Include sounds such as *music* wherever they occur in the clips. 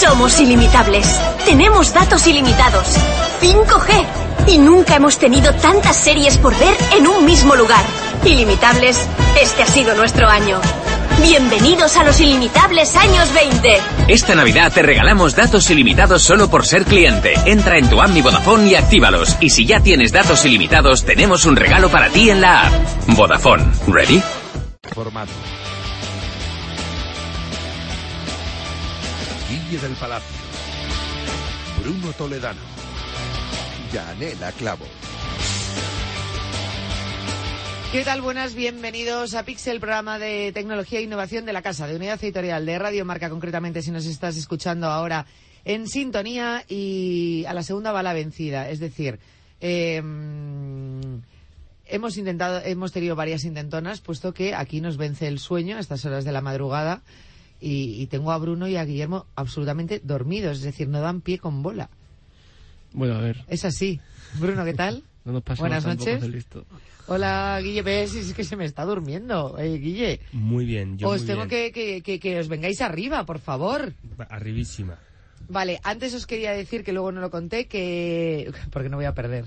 Somos ilimitables. Tenemos datos ilimitados. 5G. Y nunca hemos tenido tantas series por ver en un mismo lugar. Ilimitables, este ha sido nuestro año. Bienvenidos a los ilimitables años 20. Esta Navidad te regalamos datos ilimitados solo por ser cliente. Entra en tu app Mi Vodafone y actívalos. Y si ya tienes datos ilimitados, tenemos un regalo para ti en la app. Vodafone. ¿Ready? Formato. Del Palacio. Bruno Toledano. Yanela Clavo. ¿Qué tal? Buenas, bienvenidos a Pixel, programa de tecnología e innovación de la Casa de Unidad Editorial de Radio Marca, concretamente si nos estás escuchando ahora en sintonía y a la segunda va la vencida. Es decir, eh, hemos intentado, hemos tenido varias intentonas, puesto que aquí nos vence el sueño a estas horas de la madrugada y, y tengo a Bruno y a Guillermo absolutamente dormidos, es decir, no dan pie con bola. Bueno, a ver. Es así. Bruno, ¿qué tal? *laughs* No nos pasamos Buenas noches. listo. Hola, Guille, ves, es que se me está durmiendo. Eh, Guille, Muy bien, yo os muy tengo bien. que, que, que, que os vengáis arriba, por favor. Arribísima. Vale, antes os quería decir que luego no lo conté, que... *laughs* porque no voy a perder.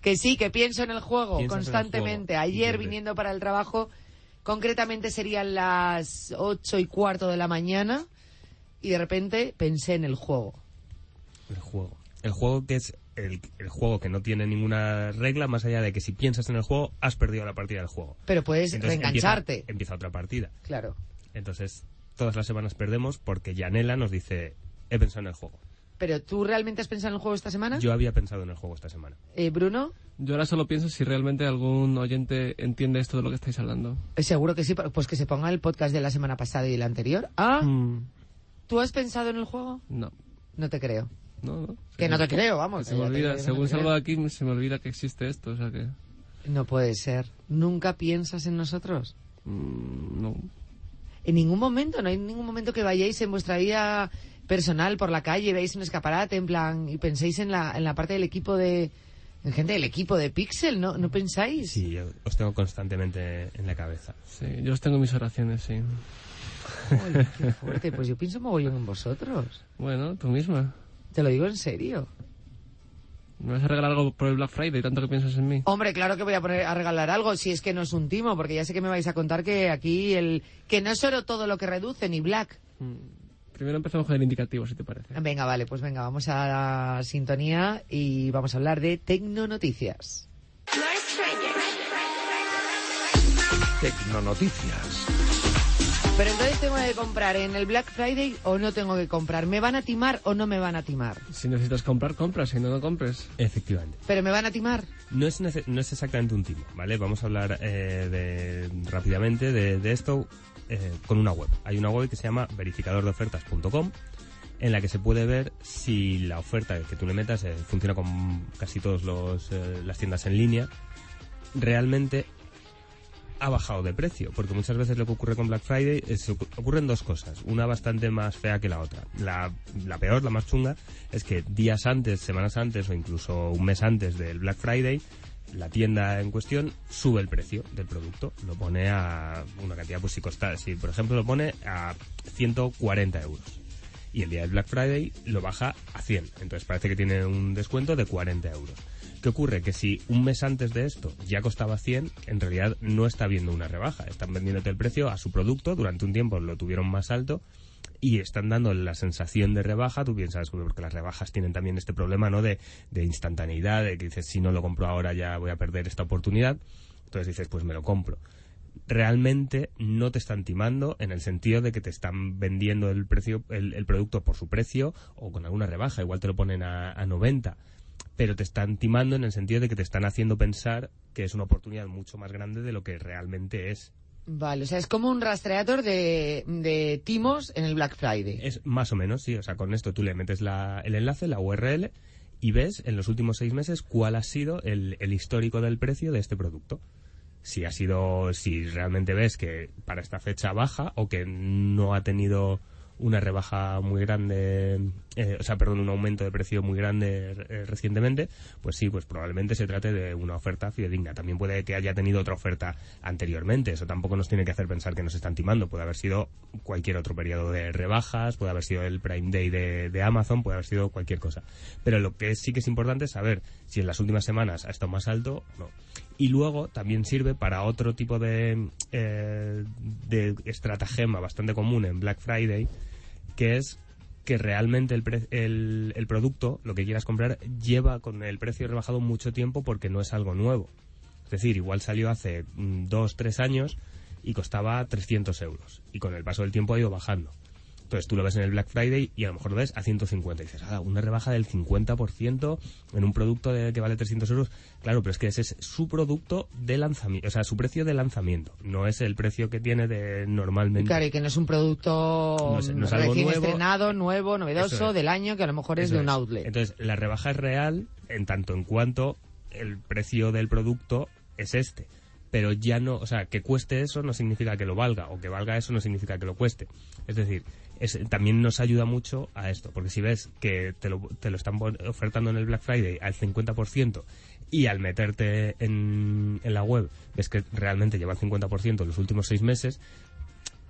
Que sí, que pienso en el juego Piensas en el constantemente. juego. Ayer viniendo para el trabajo, concretamente serían las ocho y cuarto de la mañana, y de repente pensé en el juego. El juego. El juego que es el, el juego que no tiene ninguna regla más allá de que si piensas en el juego has perdido la partida del juego. Pero puedes Entonces reengancharte. Empieza, empieza otra partida. Claro. Entonces todas las semanas perdemos porque Yanela nos dice he pensado en el juego. Pero ¿tú realmente has pensado en el juego esta semana? Yo había pensado en el juego esta semana. Eh, Bruno, Yo ahora solo pienso si realmente algún oyente entiende esto de lo que estáis hablando. Eh, seguro que sí, pues que se ponga el podcast de la semana pasada y el anterior. Ah, Mm, ¿tú has pensado en el juego? no, No te creo. no, no. Que no te creo, vamos. Se me te olvida, no según te salgo de aquí, se me olvida que existe esto, o sea que... No puede ser. ¿Nunca piensas en nosotros? mm, no. En ningún momento, no hay ningún momento que vayáis en vuestra vida personal por la calle, veáis un escaparate, en plan, y penséis en la, en la parte del equipo de... En gente del equipo de Pixel, ¿no? ¿No pensáis? Sí, yo os tengo constantemente en la cabeza. Sí, yo os tengo mis oraciones, sí. Uy, qué *laughs* fuerte. Pues yo pienso mogollón en vosotros. Bueno, tú misma. Te lo digo en serio. ¿Me vas a regalar algo por el Black Friday, tanto que piensas en mí? Hombre, claro que voy a poner a regalar algo, si es que no es un timo, porque ya sé que me vais a contar que aquí el que no es solo todo lo que reduce ni black. Mm, Primero empezamos con el indicativo, si te parece. Venga, vale, pues venga, vamos a la sintonía y vamos a hablar de Tecnonoticias. Tecnonoticias. Pero entonces tengo que comprar en el Black Friday o no tengo que comprar. ¿Me van a timar o no me van a timar? Si necesitas comprar, compras, si no, no compres. Efectivamente. ¿Pero me van a timar? No es, no es exactamente un timo, ¿vale? Vamos a hablar eh, de, rápidamente de, de esto eh, con una web. Hay una web que se llama verificadordeofertas.com en la que se puede ver si la oferta que tú le metas eh, funciona con casi todas las tiendas en línea. Realmente ha bajado de precio, porque muchas veces lo que ocurre con Black Friday es ocu- ocurren dos cosas, una bastante más fea que la otra. La, la peor, la más chunga, es que días antes, semanas antes o incluso un mes antes del Black Friday, la tienda en cuestión sube el precio del producto, lo pone a una cantidad, pues si costa, si por ejemplo lo pone a 140 euros. Y el día del Black Friday lo baja a 100. Entonces parece que tiene un descuento de 40 euros. ¿Qué ocurre? Que si un mes antes de esto ya costaba 100, en realidad no está viendo una rebaja. Están vendiéndote el precio a su producto, durante un tiempo lo tuvieron más alto y están dando la sensación de rebaja. Tú piensas, porque las rebajas tienen también este problema, ¿no? De, de instantaneidad, de que dices, si no lo compro ahora ya voy a perder esta oportunidad. Entonces dices, pues me lo compro. Realmente no te están timando en el sentido de que te están vendiendo el precio, el, producto por su precio o con alguna rebaja. Igual te lo ponen a, a 90 pero te están timando en el sentido de que te están haciendo pensar que es una oportunidad mucho más grande de lo que realmente es. Vale, o sea, es como un rastreador de, de timos en el Black Friday. Es más o menos, sí. O sea, con esto tú le metes la- el enlace, la URL, y ves en los últimos seis meses cuál ha sido el, el histórico del precio de este producto. Si ha sido, si realmente ves que para esta fecha baja o que no ha tenido una rebaja muy grande, eh, o sea, perdón, un aumento de precio muy grande eh, recientemente, pues sí, pues probablemente se trate de una oferta fidedigna. También puede que haya tenido otra oferta anteriormente, eso tampoco nos tiene que hacer pensar que nos están timando. Puede haber sido cualquier otro periodo de rebajas, puede haber sido el Prime Day de, Amazon, puede haber sido cualquier cosa. Pero lo que sí que es importante es saber si en las últimas semanas ha estado más alto o no. Y luego también sirve para otro tipo de, eh, de estratagema bastante común en Black Friday, que es que realmente el, pre- el, producto, lo que quieras comprar, lleva con el precio rebajado mucho tiempo porque no es algo nuevo. Es decir, igual salió hace mm, dos, tres años y costaba 300 euros. Y con el paso del tiempo ha ido bajando. Entonces tú lo ves en el Black Friday y a lo mejor lo ves a 150 y dices, ah, una rebaja del 50% en un producto de, que vale 300 euros. Claro, pero es que ese es su producto de lanzamiento, o sea, su precio de lanzamiento. No es el precio que tiene de normalmente. Claro, y que no es un producto No es- no es algo recién nuevo. estrenado, nuevo, novedoso, es. del año, que a lo mejor es Eso de un outlet. Entonces, la rebaja es real en tanto en cuanto el precio del producto es este. Pero ya no, o sea, que cueste eso no significa que lo valga, o que valga eso no significa que lo cueste. Es decir, también nos ayuda mucho a esto, porque si ves que te lo, te lo están ofertando en el Black Friday al 50% y al meterte en, en la web ves que realmente lleva el 50% en los últimos seis meses,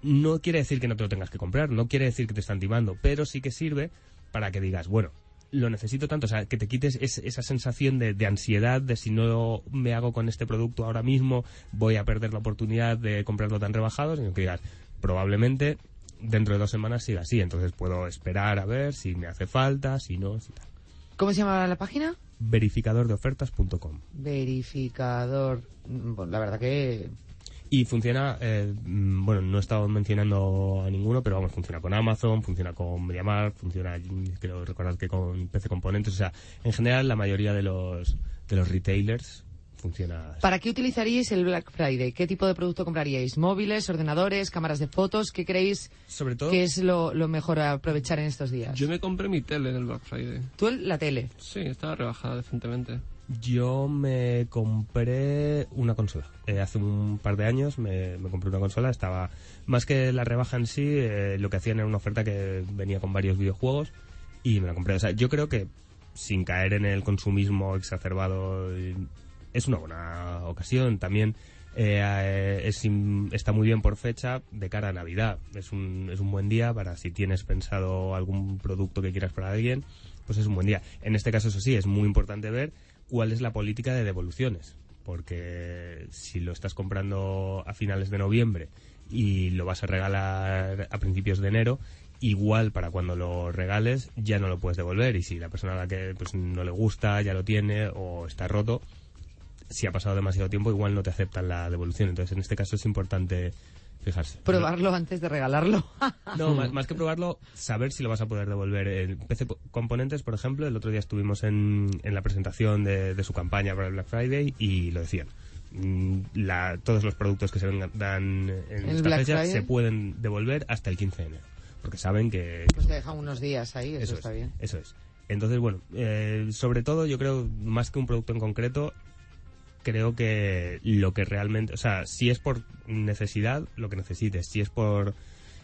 no quiere decir que no te lo tengas que comprar, no quiere decir que te están timando, pero sí que sirve para que digas, bueno, lo necesito tanto, o sea, que te quites es- esa sensación de, de ansiedad de si no me hago con este producto ahora mismo, voy a perder la oportunidad de comprarlo tan rebajado, sino que digas, probablemente dentro de dos semanas siga así, entonces puedo esperar a ver si me hace falta, si no, si tal. ¿Cómo se llama la página? verificadordeofertas.com Verificador. Mm, Bueno, la verdad que Y funciona, eh, mm, bueno, no he estado mencionando a ninguno, pero vamos, funciona con Amazon, funciona con MediaMarkt, funciona, creo recordar que con PC Componentes, o sea, en general la mayoría de los, de los retailers funciona. ¿Para qué utilizaríais el Black Friday? ¿Qué tipo de producto compraríais? ¿Móviles, ordenadores, cámaras de fotos? ¿Qué creéis Sobre todo, que es lo, lo mejor a aprovechar en estos días? Yo me compré mi tele en el Black Friday. Tú el- la tele. Sí, estaba rebajada decentemente. yo me compré una consola. Eh, hace un par de años me, me compré una consola, estaba, más que la rebaja en sí, eh, lo que hacían era una oferta que venía con varios videojuegos y me la compré. O sea, yo creo que sin caer en el consumismo exacerbado es una buena ocasión. También eh, eh, está muy bien por fecha de cara a Navidad. Es un, es un buen día para si tienes pensado algún producto que quieras para alguien, pues es un buen día. En este caso, eso sí, es muy importante ver cuál es la política de devoluciones. Porque si lo estás comprando a finales de noviembre y lo vas a regalar a principios de enero, igual para cuando lo regales ya no lo puedes devolver y si la persona a la que pues no le gusta ya lo tiene o está roto si ha pasado demasiado tiempo igual no te aceptan la devolución entonces en este caso es importante fijarse Probarlo antes de regalarlo. *laughs* no, más, más que probarlo, saber si lo vas a poder devolver. En PC Po- Componentes, por ejemplo, el otro día estuvimos en, en la presentación de, de su campaña para el Black Friday y lo decían. Mm, La, todos los productos que se vengan- dan en ¿El esta Black fecha Friday? se pueden devolver hasta el 15 de enero. Porque saben que, pues te dejan unos días ahí, eso, eso está es, bien. Eso es. Entonces, bueno, eh, sobre todo yo creo, más que un producto en concreto, creo que lo que realmente, o sea, si es por necesidad, lo que necesites, si es por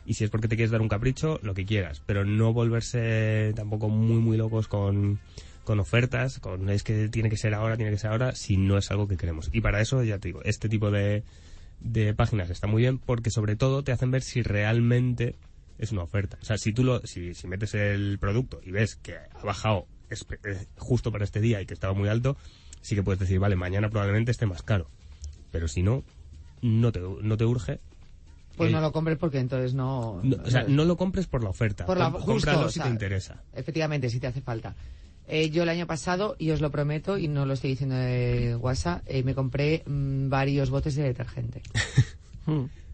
y si es porque te quieres dar un capricho, lo que quieras, pero no volverse tampoco muy muy locos con con ofertas, con es que tiene que ser ahora, tiene que ser ahora, si no es algo que queremos. Y para eso, ya te digo, este tipo de, de páginas está muy bien porque sobre todo te hacen ver si realmente es una oferta. O sea, si tú lo, si, si metes el producto y ves que ha bajado eh, justo para este día y que estaba muy alto, sí que puedes decir, vale, mañana probablemente esté más caro. Pero si no, no te, no te urge. Pues Eh, no lo compres porque entonces no... no- o sea, no lo compres por la oferta. Por la- justo, cómpralo o si sea, te interesa. Efectivamente, si te hace falta. Eh, yo el año pasado, y os lo prometo, y no lo estoy diciendo de WhatsApp, eh, me compré mm, varios botes de detergente. *laughs*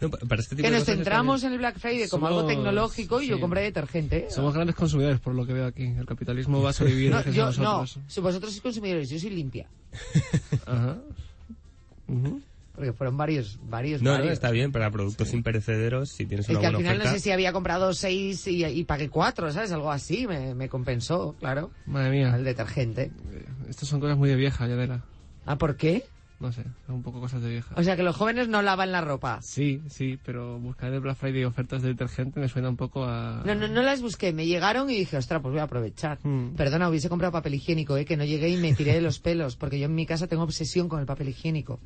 No, pa- para este tipo Que de nos centramos en el Black Friday como algo tecnológico y yo sí. compré detergente. Somos grandes consumidores, por lo que veo aquí. El capitalismo va a sobrevivir No, yo, no, si vosotros sois consumidores, yo soy limpia. *laughs* Ajá. Porque fueron varios, varios, No, no, está bien, para productos imperecederos, si tienes Es una que al final oferta... no sé si había comprado seis y, y pagué cuatro, ¿sabes? Algo así, me, me compensó, claro. Madre mía. El detergente. Eh, Estas son cosas muy de vieja, Yadela. ¿Ah, por qué? No sé, son un poco cosas de vieja. O sea que los jóvenes no lavan la ropa. Sí, sí, pero buscar el Black Friday ofertas de detergente me suena un poco a... No, no, no las busqué, me llegaron y dije, ostras, pues voy a aprovechar. Hmm. Perdona, hubiese comprado papel higiénico, ¿eh? que no llegué y me tiré de los pelos, porque yo en mi casa tengo obsesión con el papel higiénico.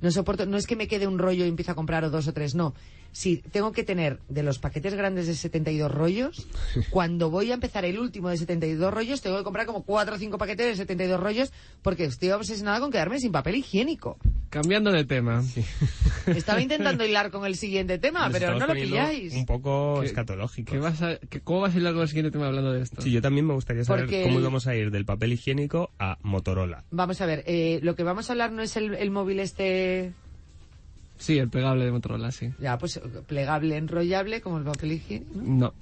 No soporto, no es que me quede un rollo y empiece a comprar o dos o tres, no. Si tengo que tener de los paquetes grandes de 72 rollos, cuando voy a empezar el último de 72 rollos, tengo que comprar como cuatro o cinco paquetes de 72 rollos, porque estoy obsesionada con quedarme sin papel higiénico. Cambiando de tema. *laughs* Estaba intentando hilar con el siguiente tema, Nos pero no lo pilláis. Un poco ¿Qué- escatológico. ¿Qué vas a, qué- ¿Cómo vas a ir con el siguiente tema hablando de esto? Sí, yo también me gustaría saber Porque cómo el- íbamos a ir del papel higiénico a Motorola. Vamos a ver, eh, lo que vamos a hablar no es el, el móvil este, Sí, el plegable de Motorola, sí. ya pues plegable, enrollable, como el papel higiénico. No.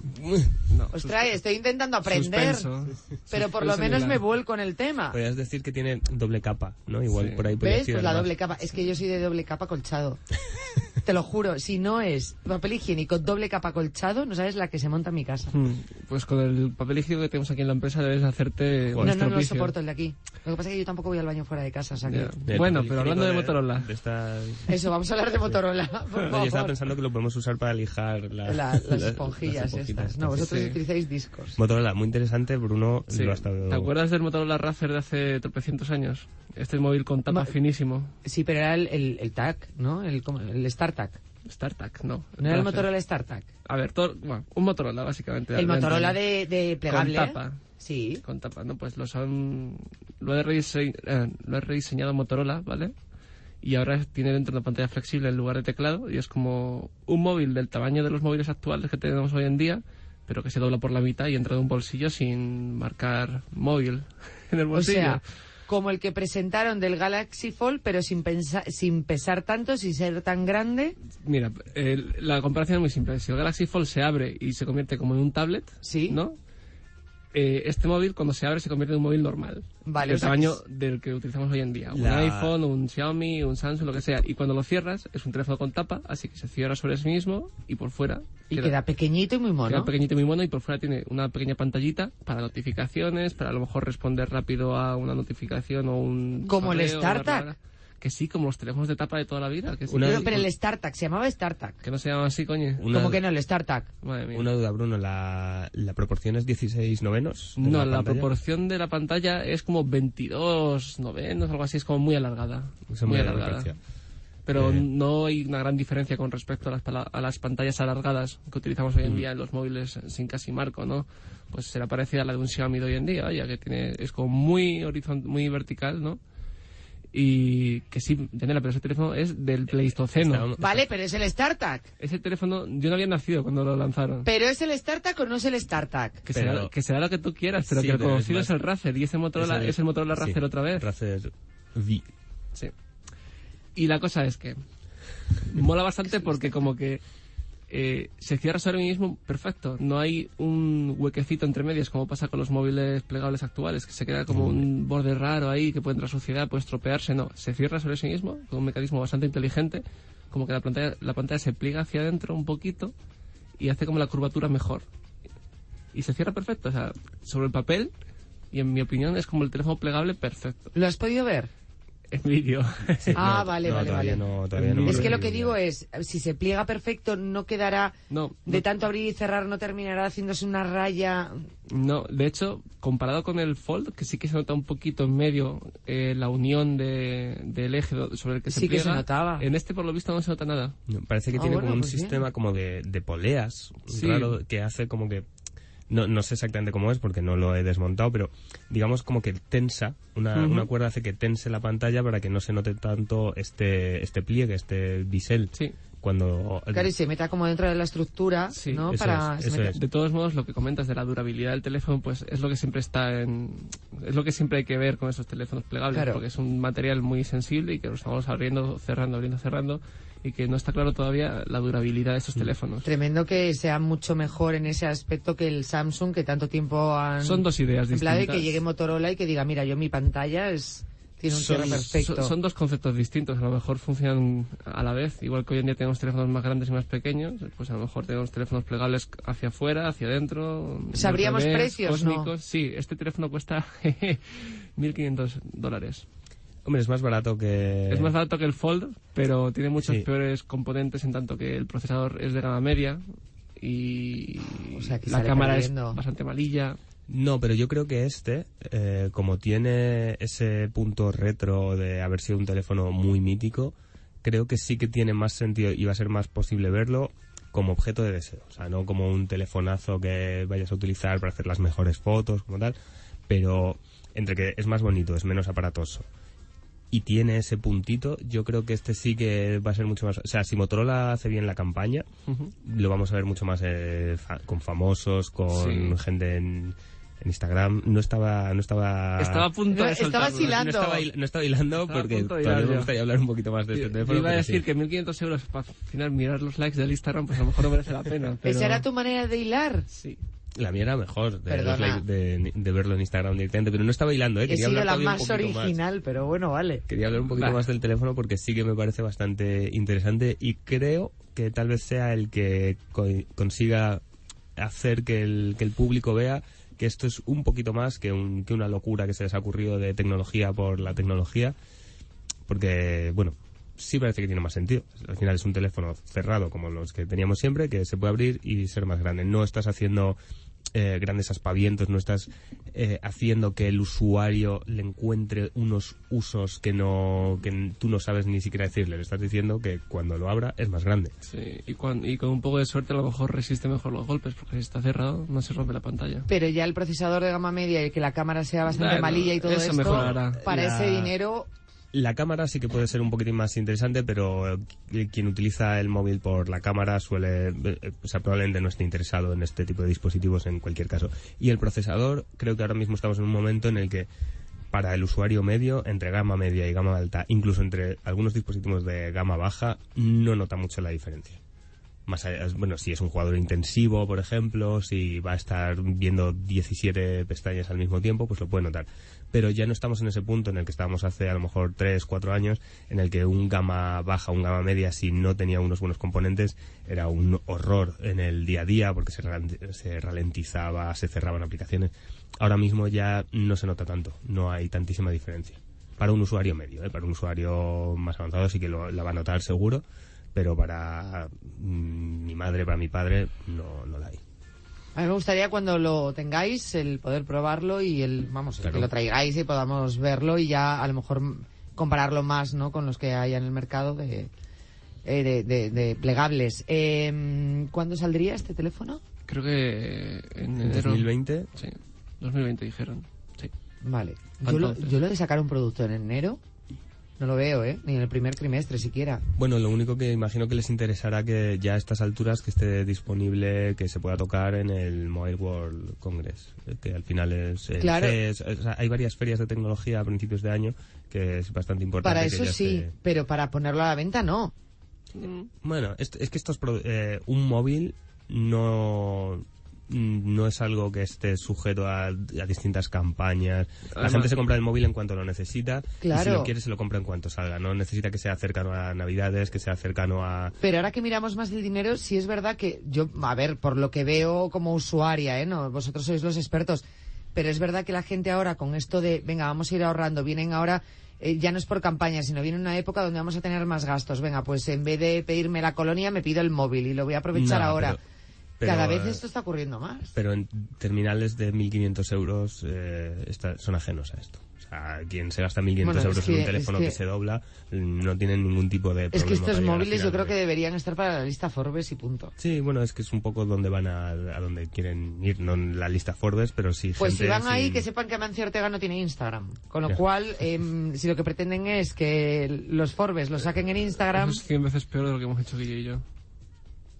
no. Ostras, estoy intentando aprender, Suspenso. pero por lo Suspenso menos en me el- vuelco en el tema. Podrías decir que tiene doble capa, ¿no? Igual Sí. por ahí podrías ¿Ves? Pues la doble capa. Es que yo soy de doble capa colchado. *laughs* Te lo juro, si no es papel higiénico doble capa colchado, no sabes la que se monta en mi casa. Hmm, Pues con el papel higiénico que tenemos aquí en la empresa debes hacerte un No, no, no lo estropicio. soporto el de aquí. Lo que pasa es que yo tampoco voy al baño fuera de casa, o sea que... Ya. Del Bueno, papel pero hablando de higiénico Motorola. de estas- Eso, vamos a hablar de Motorola, por No, yo estaba favor. pensando que lo podemos usar para lijar la- La- las esponjillas las estas. No, vosotros Sí. utilizáis discos. Motorola, muy interesante, Bruno Sí. lo ha estado... ¿Te acuerdas del Motorola Razr de hace tropecientos años? Este móvil con tapa Ma- finísimo. Sí, pero era el, el, el TAC, ¿no? El, como- el StarTAC. StarTAC, no. ¿No era el. Motorola StarTAC? A ver, todo- bueno, un Motorola, básicamente. El Motorola de, de plegable. Con tapa. Sí. Con tapa, ¿no? Pues los han... Lo he, redise- eh, lo he rediseñado Motorola, ¿vale? Y ahora tiene dentro una pantalla flexible en lugar de teclado y es como un móvil del tamaño de los móviles actuales que tenemos hoy en día, pero que se dobla por la mitad y entra de un bolsillo sin marcar móvil *laughs* en el O bolsillo. sea, como el que presentaron del Galaxy Fold, pero sin, sin pesar tanto, sin ser tan grande. Mira, el- la comparación es muy simple. Si el Galaxy Fold se abre y se convierte como en un tablet, Sí. ¿no? Eh, este móvil, cuando se abre, se convierte en un móvil normal. Vale, o sea tamaño que del que utilizamos hoy en día. Un La- iPhone, un Xiaomi, un Samsung, lo que sea. Y cuando lo cierras, es un teléfono con tapa, así que se cierra sobre sí mismo y por fuera. Y queda pequeñito y muy mono. queda pequeñito y muy mono y por fuera tiene una pequeña pantallita para notificaciones, para a lo mejor responder rápido a una notificación o un... Como el correo, una- Que sí, como los teléfonos de tapa de toda la vida. Que sí. Una- Pero, pero el StarTAC, se llamaba StarTAC. Que no se llama así, coño. Una- ¿Cómo que no, el StarTAC? Madre mía. Una duda, Bruno, ¿la, la proporción es 16 novenos? No, la, pantalla? proporción de la pantalla es como 22 novenos, algo así, es como muy alargada. Eso muy alargada. Pero Eh. no hay una gran diferencia con respecto a las, pala- a las pantallas alargadas que utilizamos hoy en Mm. día en los móviles sin casi marco, ¿no? Pues será parecida a la de un Xiaomi de hoy en día, vaya, que tiene, es como muy horizontal, muy vertical, ¿no? Y que sí, Janela, pero ese teléfono es del Pleistoceno. Vale, pero es el StarTAC. Ese teléfono, yo no había nacido cuando lo lanzaron. ¿Pero es el StarTAC o no es el StarTAC? Que, Pero- será, que será lo que tú quieras, pero Sí, que el es conocido más- es el Razer y ese Motorola Ese- es el Motorola sí, Razer otra vez. Razer V. Sí. Y la cosa es que mola bastante porque como que eh, se cierra sobre mí mismo perfecto. No hay un huequecito entre medias como pasa con los móviles plegables actuales, que se queda como un borde raro ahí que puede entrar suciedad, puede estropearse. No, se cierra sobre sí mismo con un mecanismo bastante inteligente, como que la pantalla, la pantalla se pliega hacia adentro un poquito y hace como la curvatura mejor. Y se cierra perfecto, o sea, sobre el papel. Y en mi opinión es como el teléfono plegable perfecto. ¿Lo has podido ver? En vídeo. Ah, No, vale, no, vale, todavía vale. No, todavía no Es que lo que digo es, si se pliega perfecto, no quedará... No, De no. tanto abrir y cerrar no terminará haciéndose una raya... No, de hecho, comparado con el Fold, que sí que se nota un poquito en medio eh, la unión de, del eje sobre el que se Sí que se pliega, notaba. En este, por lo visto, no se nota nada. No, Parece que Ah, tiene bueno, como un pues bien. sistema como de, de poleas Sí. raro que hace como que no, no sé exactamente cómo es porque no lo he desmontado, pero digamos como que tensa, una, una cuerda hace que tense la pantalla para que no se note tanto este, este pliegue, este bisel. Sí. Cuando Claro, y se meta como dentro de la estructura, Sí, ¿no? eso Para... es, se eso meta- es. De todos modos, lo que comentas de la durabilidad del teléfono, pues es lo que siempre está en... Es lo que siempre hay que ver con esos teléfonos plegables, Claro. porque es un material muy sensible y que lo estamos abriendo, cerrando, abriendo, cerrando, y que no está claro todavía la durabilidad de estos teléfonos. Tremendo que sea mucho mejor en ese aspecto que el Samsung que tanto tiempo han Son dos ideas empleado y distintas. que llegue Motorola y que diga, mira, yo mi pantalla es tiene un cierre perfecto. son- son dos conceptos distintos, a lo mejor funcionan a la vez, igual que hoy en día tenemos teléfonos más grandes y más pequeños, pues a lo mejor tenemos teléfonos plegables hacia afuera, hacia adentro. ¿Sabríamos precios, no? Sí, este teléfono cuesta *laughs* 1.500 dólares. Hombre, es más barato que... Es más barato que el Fold, pero tiene muchos Sí. peores componentes en tanto que el procesador es de gama media y O sea, que la cámara perdiendo. es bastante malilla. No, pero yo creo que este, eh, como tiene ese punto retro de haber sido un teléfono muy mítico, creo que sí que tiene más sentido y va a ser más posible verlo como objeto de deseo. O sea, no como un telefonazo que vayas a utilizar para hacer las mejores fotos, como tal, pero entre que es más bonito, es menos aparatoso y tiene ese puntito, yo creo que este sí que va a ser mucho más... O sea, si Motorola hace bien la campaña, lo vamos a ver mucho más eh, fa- con famosos, con Sí. gente en, en Instagram. No estaba... No estaba... Estaba a punto de estaba hilando. No estaba, hil- no estaba hilando Estaba porque todavía me gustaría hablar un poquito más de este teléfono. iba a decir sí. que 1.500 euros para al final mirar los likes del Instagram, pues a lo mejor no merece la pena. Pero... ¿Esa era tu manera de hilar? Sí. La mía era mejor de, de, de verlo en Instagram directamente, pero no estaba hilando, ¿eh? He Quería sido hablar la un más poquito original, pero bueno, vale. Quería hablar un poquito Vale. más del teléfono porque sí que me parece bastante interesante y creo que tal vez sea el que co- consiga hacer que el, que el público vea que esto es un poquito más que, un- que una locura que se les ha ocurrido de tecnología por la tecnología. Porque, bueno, sí parece que tiene más sentido. Al final es un teléfono cerrado como los que teníamos siempre, que se puede abrir y ser más grande. No estás haciendo eh, grandes aspavientos, no estás eh, haciendo que el usuario le encuentre unos usos que no que tú no sabes ni siquiera decirle. Le estás diciendo que cuando lo abra es más grande. Sí, y, con un poco de suerte a lo mejor resiste mejor los golpes, porque si está cerrado no se rompe la pantalla. Pero ya el procesador de gama media y que la cámara sea bastante Bueno, malilla y todo eso esto, mejorará. para La- ese dinero, La cámara sí que puede ser un poquitín más interesante, pero eh, quien utiliza el móvil por la cámara suele, eh, o sea, probablemente no esté interesado en este tipo de dispositivos en cualquier caso. Y el procesador, creo que ahora mismo estamos en un momento en el que para el usuario medio, entre gama media y gama alta, incluso entre algunos dispositivos de gama baja, no nota mucho la diferencia. Más allá- bueno, si es un jugador intensivo, por ejemplo, si va a estar viendo 17 pestañas al mismo tiempo, pues lo puede notar. Pero ya no estamos en ese punto en el que estábamos hace a lo mejor 3, 4 años, en el que un gama baja, un gama media, si no tenía unos buenos componentes, era un horror en el día a día porque se, ralent- se ralentizaba, se cerraban aplicaciones. Ahora mismo ya no se nota tanto, no hay tantísima diferencia. Para un usuario medio, ¿eh? para un usuario más avanzado sí que lo, la va a notar seguro, pero para mm, mi madre, para mi padre, no, no la hay. A mí me gustaría cuando lo tengáis el poder probarlo y el, vamos, Claro. que lo traigáis y podamos verlo y ya a lo mejor compararlo más, ¿no? Con los que hay en el mercado de, eh, de, de- de plegables. Eh, ¿Cuándo saldría este teléfono? Creo que en En enero... 2020 Sí, 2020 dijeron. Sí. Vale. Yo lo, yo lo de sacar un producto en enero no lo veo, ¿eh? Ni en el primer trimestre siquiera. Bueno, lo único que imagino que les interesará que ya a estas alturas que esté disponible, que se pueda tocar en el Mobile World Congress, eh, que al final es... el Claro. CES, o sea, hay varias ferias de tecnología a principios de año que es bastante importante. Para eso sí, esté- pero para ponerlo a la venta no. Bueno, es, es que estos pro- eh, un móvil no no es algo que esté sujeto a, a distintas campañas. La gente se compra el móvil en cuanto lo necesita y si Claro. lo quiere se lo compra en cuanto salga. No necesita que sea cercano a Navidades, que sea cercano a... Pero ahora que miramos más el dinero, sí es verdad que yo, a ver, por lo que veo como usuaria, ¿eh? No, vosotros sois los expertos, pero es verdad que la gente ahora con esto de, venga, vamos a ir ahorrando, vienen ahora, eh, ya no es por campaña, sino viene una época donde vamos a tener más gastos. Venga, pues en vez de pedirme la colonia, me pido el móvil y lo voy a aprovechar No, ahora. pero- pero, Cada vez eh, esto está ocurriendo más. Pero en terminales de 1.500 euros eh, está- son ajenos a esto. O sea, quien se gasta 1.500 Bueno, es euros en que- un teléfono es que, que- se dobla no tienen ningún tipo de Es problema. que estos móviles yo creo que deberían estar para la lista Forbes y punto. Sí, bueno, es que es un poco donde van a, a donde quieren ir, no en la lista Forbes, pero sí Pues si van ahí, que sepan que Amancio Ortega no tiene Instagram. Con lo cual, em, si lo que pretenden es que los Forbes lo saquen en Instagram, Eso es 100 veces peor de lo que hemos hecho Guille y yo.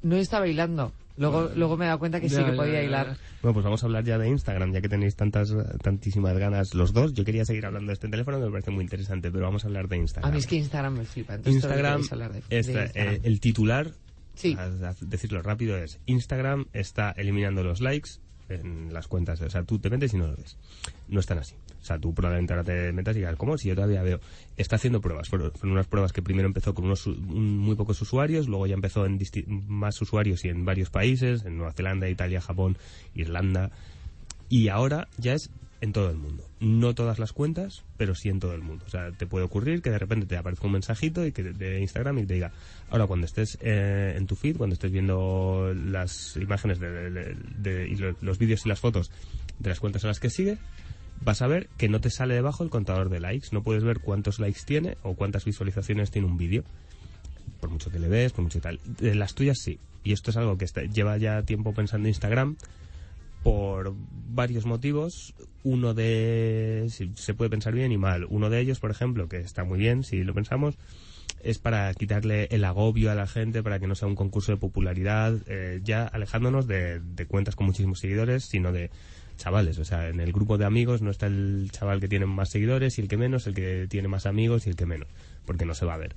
No está bailando. Luego, luego me he dado cuenta que sí que ya, podía ya, hilar. Bueno, pues vamos a hablar ya de Instagram, ya que tenéis tantas, tantísimas ganas los dos. Yo quería seguir hablando de este teléfono que me parece muy interesante, pero vamos a hablar de A Instagram. mí es que Instagram me flipa. Entonces que Instagram, queréis hablar de, de está- Instagram. eh, el titular, Sí. a- a decirlo rápido, es Instagram está eliminando los likes en las cuentas. O sea, tú te metes y no lo ves. No están así. O sea, tú probablemente ahora te metas y digas, ¿cómo? Si yo todavía veo. Está haciendo pruebas. Fueron, fueron unas pruebas que primero empezó con unos un- muy pocos usuarios, luego ya empezó en más usuarios y en varios países, en Nueva Zelanda, Italia, Japón, Irlanda. Y ahora ya es en todo el mundo. No todas las cuentas, pero sí en todo el mundo. O sea, te puede ocurrir que de repente te aparezca un mensajito y que de Instagram y te diga, ahora cuando estés eh, en tu feed, cuando estés viendo las imágenes de, y lo- los vídeos y las fotos de las cuentas a las que sigue, vas a ver que no te sale debajo el contador de likes. No puedes ver cuántos likes tiene o cuántas visualizaciones tiene un vídeo. Por mucho que le ves, por mucho que tal. De las tuyas sí. Y esto es algo que lleva ya tiempo pensando Instagram por varios motivos. Uno de. si- se puede pensar bien y mal. Uno de ellos, por ejemplo, que está muy bien si lo pensamos, es para quitarle el agobio a la gente, para que no sea un concurso de popularidad, eh, ya alejándonos de cuentas con muchísimos seguidores, sino de chavales. O sea, en el grupo de amigos no está el chaval que tiene más seguidores y el que menos, el que tiene más amigos y el que menos, porque no se va a ver.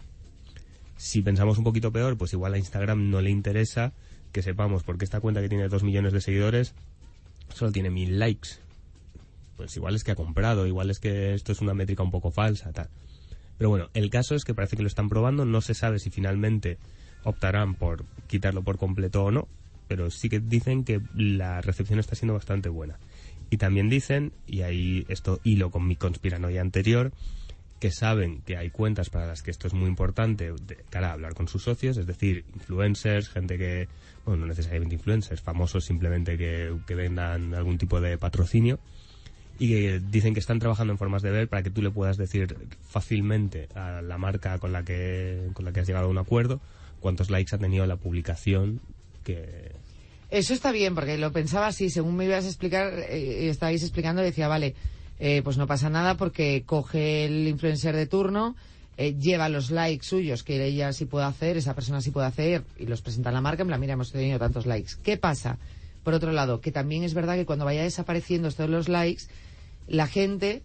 Si pensamos un poquito peor, pues igual a Instagram no le interesa que sepamos porque esta cuenta que tiene dos millones de seguidores solo tiene mil likes. Pues igual es que ha comprado, igual es que esto es una métrica un poco falsa, tal. Pero bueno, el caso es que parece que lo están probando, no se sabe si finalmente optarán por quitarlo por completo o no, pero sí que dicen que la recepción está siendo bastante buena. Y también dicen, y ahí esto hilo con mi conspiranoia anterior, que saben que hay cuentas para las que esto es muy importante de cara a hablar con sus socios, es decir, influencers, gente que, bueno, no necesariamente influencers, famosos simplemente que, que vendan algún tipo de patrocinio, y que dicen que están trabajando en formas de ver para que tú le puedas decir fácilmente a la marca con la que, con la que has llegado a un acuerdo cuántos likes ha tenido la publicación que... Eso está bien, porque lo pensaba así, según me ibas a explicar, eh, estabais explicando, decía, vale, eh, pues no pasa nada porque coge el influencer de turno, eh, lleva los likes suyos que ella sí puede hacer, esa persona sí puede hacer, y los presenta a la marca, en plan, mira, hemos tenido tantos likes. ¿Qué pasa? Por otro lado, que también es verdad que cuando vaya desapareciendo estos los likes, la gente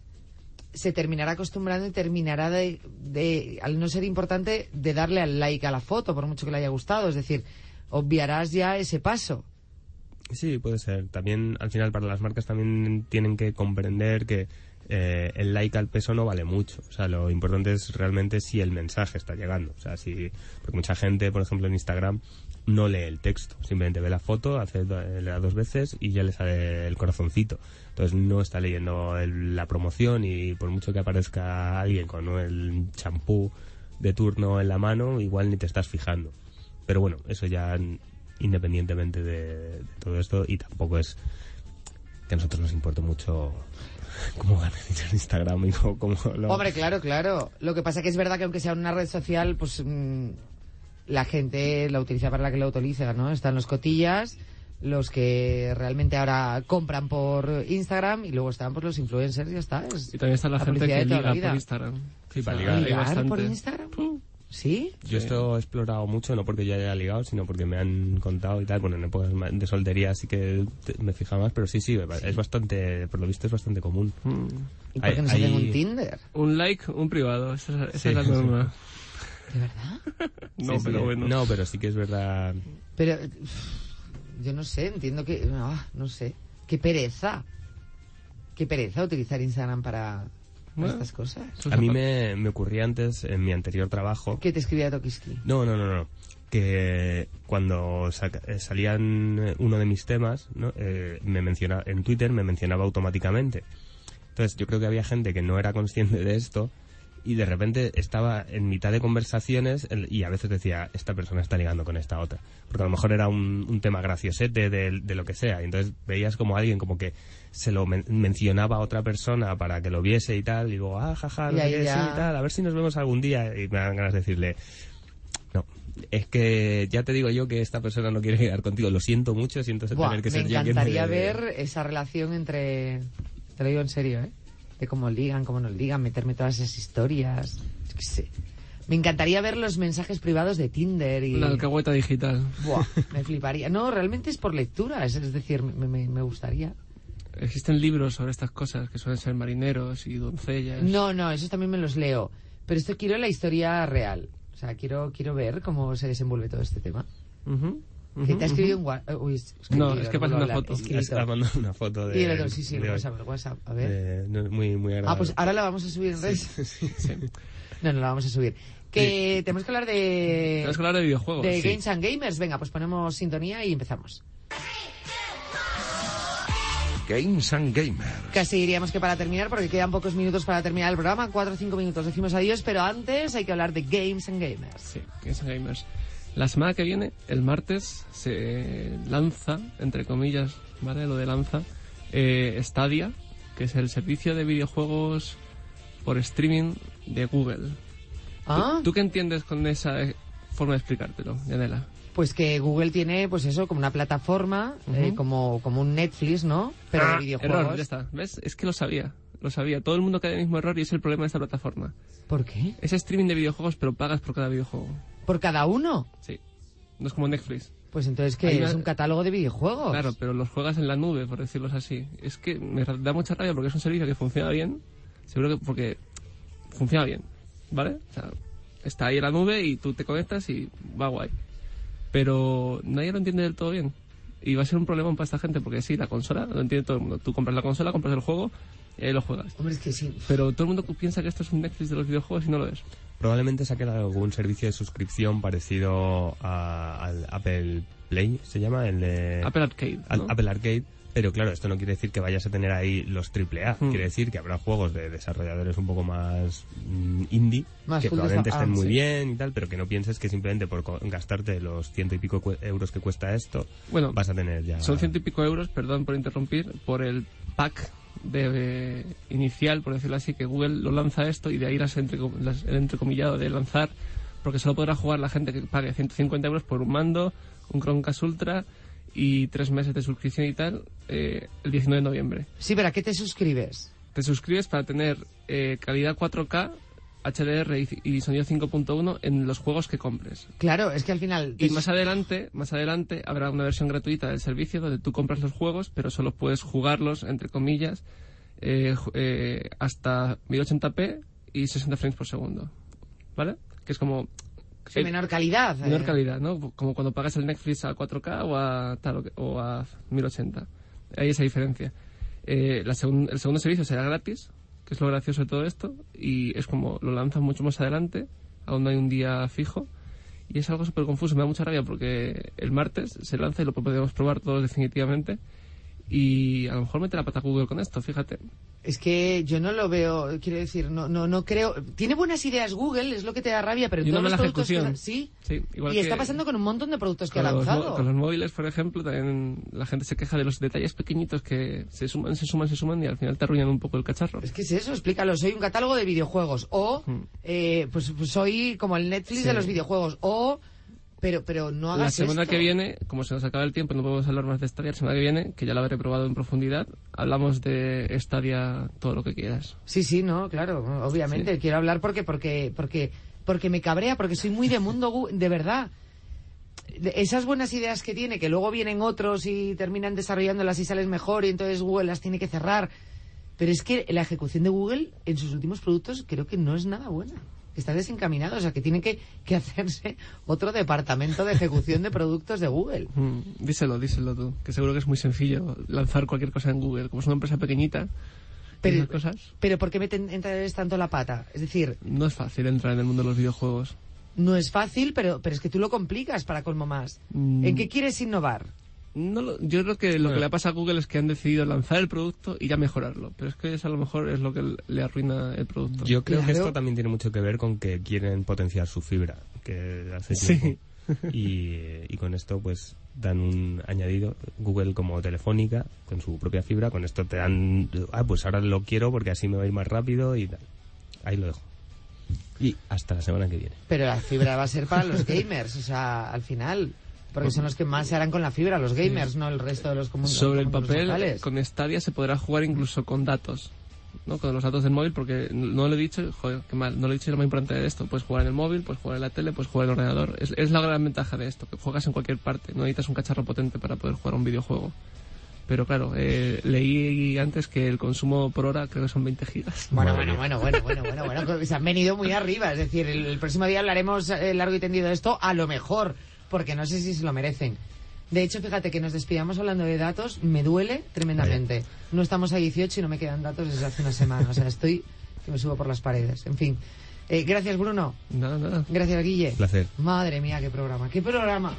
se terminará acostumbrando y terminará de, de, al no ser importante, de darle al like a la foto, por mucho que le haya gustado. Es decir, obviarás ya ese paso. Sí, puede ser. También, al final, para las marcas también tienen que comprender que eh, el like al peso no vale mucho. O sea, lo importante es realmente si el mensaje está llegando. O sea, si, porque mucha gente, por ejemplo, en Instagram no lee el texto. Simplemente ve la foto, hace, le da dos veces y ya le sale el corazoncito. Entonces no está leyendo el- la promoción y por mucho que aparezca alguien con el champú de turno en la mano, igual ni te estás fijando. Pero bueno, eso ya independientemente de, de todo esto y tampoco es que a nosotros nos importe mucho cómo gana dinero en Instagram y cómo, cómo lo... Hombre, claro, claro. Lo que pasa que es verdad que aunque sea una red social, pues mm, la gente la utiliza para la que la utiliza, ¿no? Están los cotillas, los que realmente ahora compran por Instagram y luego están por los influencers y ya está. Es Y también está la, la gente que liga por Instagram. Sí, para O sea, ligar. hay ¿Ligar bastante. por Instagram? Puh. ¿Sí? Yo esto he explorado mucho, no porque yo haya ligado, sino porque me han contado y tal. Bueno, en épocas de soltería sí que me fijaba más, pero sí, sí, es bastante, por lo visto es bastante común. Mm. ¿Y por qué no hay- un Tinder? Un like, un privado. Esa, esa Sí, es la sí. norma. *laughs* ¿De verdad? *laughs* No, Sí, sí, pero bueno. No, pero sí que es verdad. Pero yo no sé, entiendo que... ah, no sé. Qué pereza. Qué pereza utilizar Instagram para Bueno. estas cosas. A mí me, me ocurría antes, en mi anterior trabajo, ¿Qué te escribía Tokiski? No, no, no, no. Que cuando eh, salían eh, uno de mis temas, ¿no? Eh, me menciona, en Twitter me mencionaba automáticamente. Entonces yo creo que había gente que no era consciente de esto y de repente estaba en mitad de conversaciones y a veces decía, esta persona está ligando con esta otra. Porque a lo mejor era un, un tema graciosete de, de lo que sea. Y entonces veías como alguien como que se lo men- mencionaba a otra persona para que lo viese y tal. Y luego, ah, jaja, no Y sé qué, sí, tal, a ver si nos vemos algún día. Y me dan ganas de decirle, no, es que ya te digo yo que esta persona no quiere quedar contigo. Lo siento mucho, siento Buah, tener que me ser yo quien encantaría me- ver esa relación entre... Te lo digo en serio, ¿eh? De cómo ligan, cómo no ligan, meterme todas esas historias. Yo qué sé. Me encantaría ver los mensajes privados de Tinder y... La alcahueta digital. Buah, *laughs* me fliparía. No, realmente es por lectura, es, es decir, me, me- me gustaría. Existen libros sobre estas cosas que suelen ser marineros y doncellas. No, no, esos también me los leo. Pero esto quiero la historia real. O sea, quiero, quiero ver cómo se desenvuelve todo este tema. Que te ha escribido ujú. un WhatsApp. Uy, es- No, es que pasa una foto. escrito. Mandado una foto de. Y el otro, sí, sí, de. WhatsApp, el WhatsApp. A ver. Eh, no, muy, muy agradable. Ah, pues ahora la vamos a subir en redes. Sí. *laughs* No, no la vamos a subir. Que tenemos que hablar de... Tenemos que hablar de videojuegos. de sí. Games and Gamers. Venga, pues ponemos sintonía y empezamos. Games and Gamers. Casi diríamos que para terminar, porque quedan pocos minutos para terminar el programa, cuatro o cinco minutos decimos adiós, pero antes hay que hablar de Games and Gamers. Sí, Games and Gamers. La semana que viene, el martes, se lanza, entre comillas, ¿vale? Lo de lanza, eh, Stadia, que es el servicio de videojuegos por streaming de Google. Ah, ¿Tú, tú qué entiendes con esa eh, forma de explicártelo, Yanela? pues que Google tiene, pues eso, como una plataforma, eh, como, como un Netflix, ¿no? Pero de Ah, videojuegos. Error, ya está. ¿Ves? Es que lo sabía. Lo sabía. Todo el mundo cae en el mismo error y es el problema de esta plataforma. ¿Por qué? Es streaming de videojuegos, pero pagas por cada videojuego. ¿Por cada uno? Sí. No es como Netflix. Pues entonces que es una- un catálogo de videojuegos. Claro, pero los juegas en la nube, por decirlo así. Es que me da mucha rabia porque es un servicio que funciona bien. Seguro que porque funciona bien. ¿Vale? O sea, está ahí en la nube y tú te conectas y va guay. Pero nadie lo entiende del todo bien. Y va a ser un problema para esta gente porque sí, la consola lo entiende todo el mundo. Tú compras la consola, compras el juego ahí lo juegas. Hombre, es que sí. Pero todo el mundo piensa que esto es un Netflix de los videojuegos y no lo es. Probablemente saquen algún servicio de suscripción parecido a- al Apple Play, se llama, el de... Apple Arcade. al ¿no? Apple Arcade. Pero claro, esto no quiere decir que vayas a tener ahí los AAA. Hmm. Quiere decir que habrá juegos de desarrolladores un poco más mm, indie, Más que probablemente ah, estén muy sí. bien y tal, pero que no pienses que simplemente por gastarte los ciento y pico euros que cuesta esto, Bueno, vas a tener ya... Son ciento y pico euros, perdón por interrumpir, por el pack de, inicial, por decirlo así, que Google lo lanza esto y de ahí las el entrecomillado de lanzar, porque solo podrá jugar la gente que pague 150 euros por un mando, un Chromecast Ultra y tres meses de suscripción y tal, eh, el 19 de noviembre. Sí, pero ¿a qué te suscribes? Te suscribes para tener eh, calidad 4K, HDR y, sonido 5.1 en los juegos que compres. Claro, es que al final... Y más adelante, más adelante habrá una versión gratuita del servicio donde tú compras los juegos, pero solo puedes jugarlos, entre comillas, eh, eh, hasta 1080p y 60 frames por segundo. ¿Vale? Que es como... Sí, eh, menor calidad. menor eh. calidad, ¿no? Como cuando pagas el Netflix a 4K o a, tal, o a 1080. Hay esa diferencia. Eh, la segun- el segundo servicio será gratis, que es lo gracioso de todo esto, y es como lo lanzan mucho más adelante, aún no hay un día fijo, y es algo súper confuso, me da mucha rabia porque el martes se lanza y lo podemos probar todos definitivamente, y a lo mejor mete la pata Google con esto, fíjate. Es que yo no lo veo, quiero decir, no, no, no creo. Tiene buenas ideas Google, es lo que te da rabia, pero en todos los productos que sí. Sí, igual y que está pasando con un montón de productos que ha los, lanzado. con los móviles, por ejemplo, también la gente se queja de los detalles pequeñitos que se suman, se suman, se suman y al final te arruinan un poco el cacharro. Es que es eso, explícalo. Soy un catálogo de videojuegos. O, Hmm. eh, pues, pues soy como el Netflix Sí. de los videojuegos. O, pero, pero no hagas La semana esto. que viene, como se nos acaba el tiempo, no podemos hablar más de Stadia. La semana que viene, que ya la habré probado en profundidad, hablamos de Stadia todo lo que quieras. Sí, sí, no, claro, obviamente. Quiero hablar porque, porque, porque, porque me cabrea, porque soy muy de mundo, de verdad. Esas buenas ideas que tiene, que luego vienen otros y terminan desarrollándolas y sales mejor y entonces Google las tiene que cerrar. Pero es que la ejecución de Google en sus últimos productos creo que no es nada buena. Está desencaminado, o sea que tiene que, que hacerse otro departamento de ejecución de productos de Google. *laughs* Mm, díselo, díselo tú, que seguro que es muy sencillo lanzar cualquier cosa en Google. Como es una empresa pequeñita, Pero- cosas, Pero ¿por qué meten entonces tanto la pata? Es decir, no es fácil entrar en el mundo de los videojuegos. no es fácil, pero, pero es que tú lo complicas para colmo más. Mm. ¿En qué quieres innovar? No lo- yo creo que lo que le pasa a Google es que han decidido lanzar el producto y ya mejorarlo. Pero es que eso a lo mejor es lo que le arruina el producto. Yo creo que esto también tiene mucho que ver con que quieren potenciar su fibra, que hace Sí. tiempo. *laughs* Y, y con esto pues dan un añadido, Google como Telefónica, con su propia fibra, con esto te dan, ah, pues ahora lo quiero porque así me va a ir más rápido y tal. Ahí lo dejo. Y hasta la semana que viene. Pero la fibra va a ser para los gamers, o sea, al final. Porque son los que más se harán con la fibra, los gamers, no el resto de los comunes. Sobre el papel, con Stadia se podrá jugar incluso con datos. ¿no? Con los datos del móvil, porque no lo he dicho, joder, qué mal, no lo he dicho lo más importante de esto. Puedes jugar en el móvil, puedes jugar en la tele, puedes jugar en el ordenador. Es, es la gran ventaja de esto, que juegas en cualquier parte. No necesitas un cacharro potente para poder jugar un videojuego. Pero claro, eh, leí antes que el consumo por hora creo que son 20 gigas. Bueno, bueno, bueno, bueno, bueno, bueno, bueno, se han venido muy arriba. Es decir, el, el próximo día hablaremos eh, largo y tendido de esto, a lo mejor, porque no sé si se lo merecen. De hecho, fíjate que nos despidamos hablando de datos, me duele tremendamente. No estamos a 18 y no me quedan datos desde hace una semana. O sea, estoy que me subo por las paredes. En fin. Eh, gracias, Bruno. Nada, nada. Gracias, Guille. Placer. Madre mía, qué programa. ¿Qué programa?